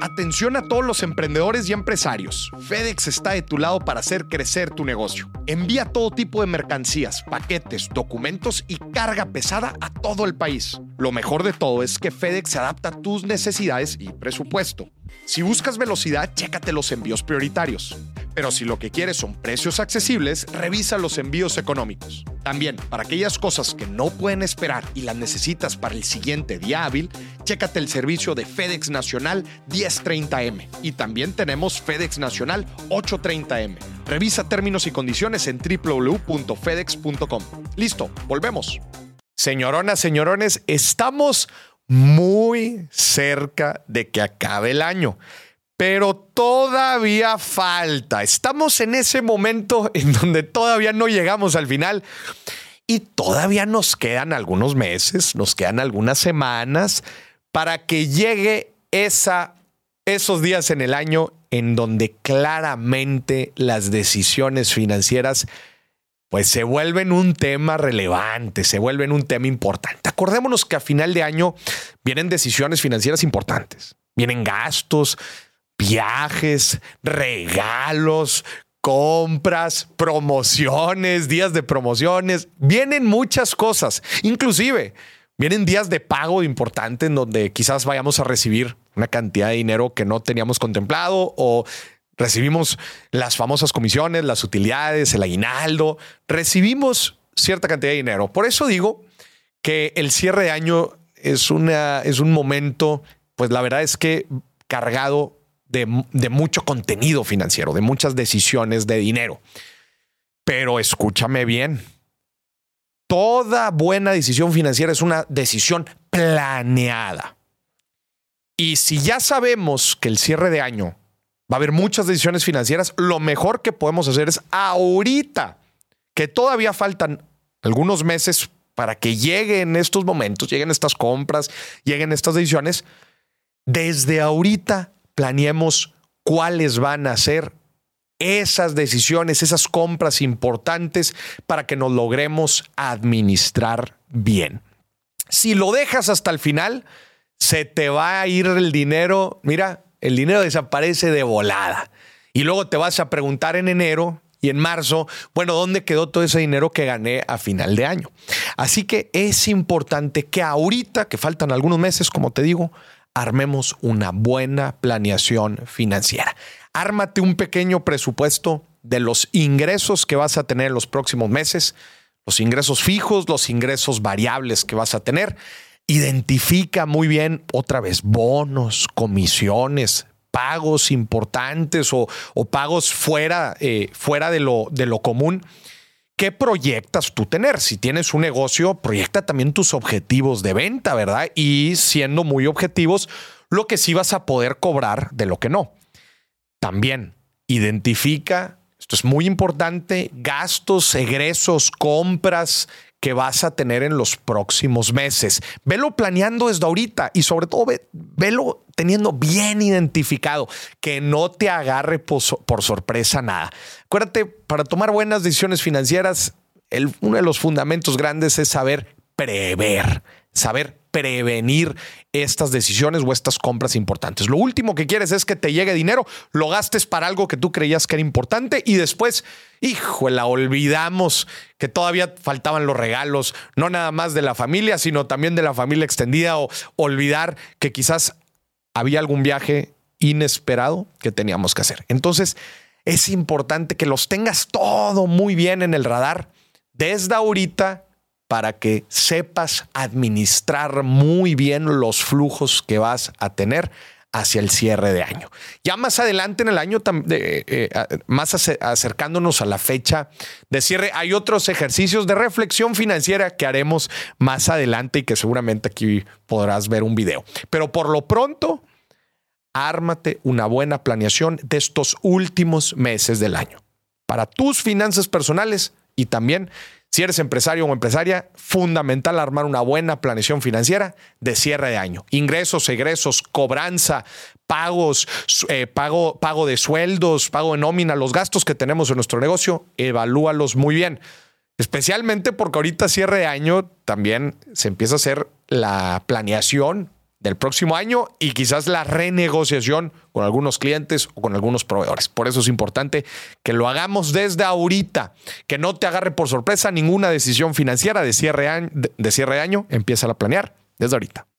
Atención a todos los emprendedores y empresarios. FedEx está de tu lado para hacer crecer tu negocio. Envía todo tipo de mercancías, paquetes, documentos y carga pesada a todo el país. Lo mejor de todo es que FedEx se adapta a tus necesidades y presupuesto. Si buscas velocidad, chécate los envíos prioritarios. Pero si lo que quieres son precios accesibles, revisa los envíos económicos. También, para aquellas cosas que no pueden esperar y las necesitas para el siguiente día hábil, chécate el servicio de FedEx Nacional 1030M. Y también tenemos FedEx Nacional 830M. Revisa términos y condiciones en www.fedex.com. Listo, volvemos. Señoronas, señorones, estamos muy cerca de que acabe el año pero todavía falta. Estamos en ese momento en donde todavía no llegamos al final y todavía nos quedan algunos meses, nos quedan algunas semanas para que llegue esa, esos días en el año en donde claramente las decisiones financieras pues se vuelven un tema relevante, se vuelven un tema importante. Acordémonos que a final de año vienen decisiones financieras importantes, vienen gastos, viajes, regalos, compras, promociones, días de promociones. Vienen muchas cosas. Inclusive, vienen días de pago importante en donde quizás vayamos a recibir una cantidad de dinero que no teníamos contemplado o recibimos las famosas comisiones, las utilidades, el aguinaldo. Recibimos cierta cantidad de dinero. Por eso digo que el cierre de año es, una, es un momento, pues la verdad es que cargado de, mucho contenido financiero, de muchas decisiones de dinero. Pero escúchame bien, toda buena decisión financiera es una decisión planeada. Y si ya sabemos que el cierre de año va a haber muchas decisiones financieras, lo mejor que podemos hacer es ahorita, que todavía faltan algunos meses para que lleguen estos momentos, lleguen estas compras, lleguen estas decisiones, desde ahorita planeemos cuáles van a ser esas decisiones, esas compras importantes para que nos logremos administrar bien. Si lo dejas hasta el final, se te va a ir el dinero, mira, el dinero desaparece de volada. Y luego te vas a preguntar en enero y en marzo, bueno, ¿dónde quedó todo ese dinero que gané a final de año? Así que es importante que ahorita, que faltan algunos meses, como te digo, armemos una buena planeación financiera. Ármate un pequeño presupuesto de los ingresos que vas a tener en los próximos meses, los ingresos fijos, los ingresos variables que vas a tener. Identifica muy bien otra vez bonos, comisiones, pagos importantes o, pagos fuera, eh, fuera de, lo, de lo común ¿qué proyectas tú tener? Si tienes un negocio, proyecta también tus objetivos de venta, ¿verdad? Y siendo muy objetivos, lo que sí vas a poder cobrar de lo que no. También identifica, esto es muy importante, gastos, egresos, compras que vas a tener en los próximos meses. Velo planeando desde ahorita y sobre todo velo teniendo bien identificado, que no te agarre por, sorpresa nada. Acuérdate, para tomar buenas decisiones financieras, uno de los fundamentos grandes es saber prever, saber prevenir estas decisiones o estas compras importantes. Lo último que quieres es que te llegue dinero, lo gastes para algo que tú creías que era importante y después, la olvidamos que todavía faltaban los regalos, no nada más de la familia, sino también de la familia extendida o olvidar que quizás había algún viaje inesperado que teníamos que hacer. Entonces, es importante que los tengas todo muy bien en el radar desde ahorita para que sepas administrar muy bien los flujos que vas a tener hacia el cierre de año. Ya más adelante en el año, eh, más acercándonos a la fecha de cierre, hay otros ejercicios de reflexión financiera que haremos más adelante y que seguramente aquí podrás ver un video. Pero por lo pronto, ármate una buena planeación de estos últimos meses del año para tus finanzas personales y también si eres empresario o empresaria, fundamental armar una buena planeación financiera de cierre de año. Ingresos, egresos, cobranza, pagos, eh, pago, pago de sueldos, pago de nómina, los gastos que tenemos en nuestro negocio, evalúalos muy bien. Especialmente porque ahorita cierre de año también se empieza a hacer la planeación del próximo año y quizás la renegociación con algunos clientes o con algunos proveedores. Por eso es importante que lo hagamos desde ahorita, que no te agarre por sorpresa ninguna decisión financiera de cierre, de cierre año, empieza a planear desde ahorita.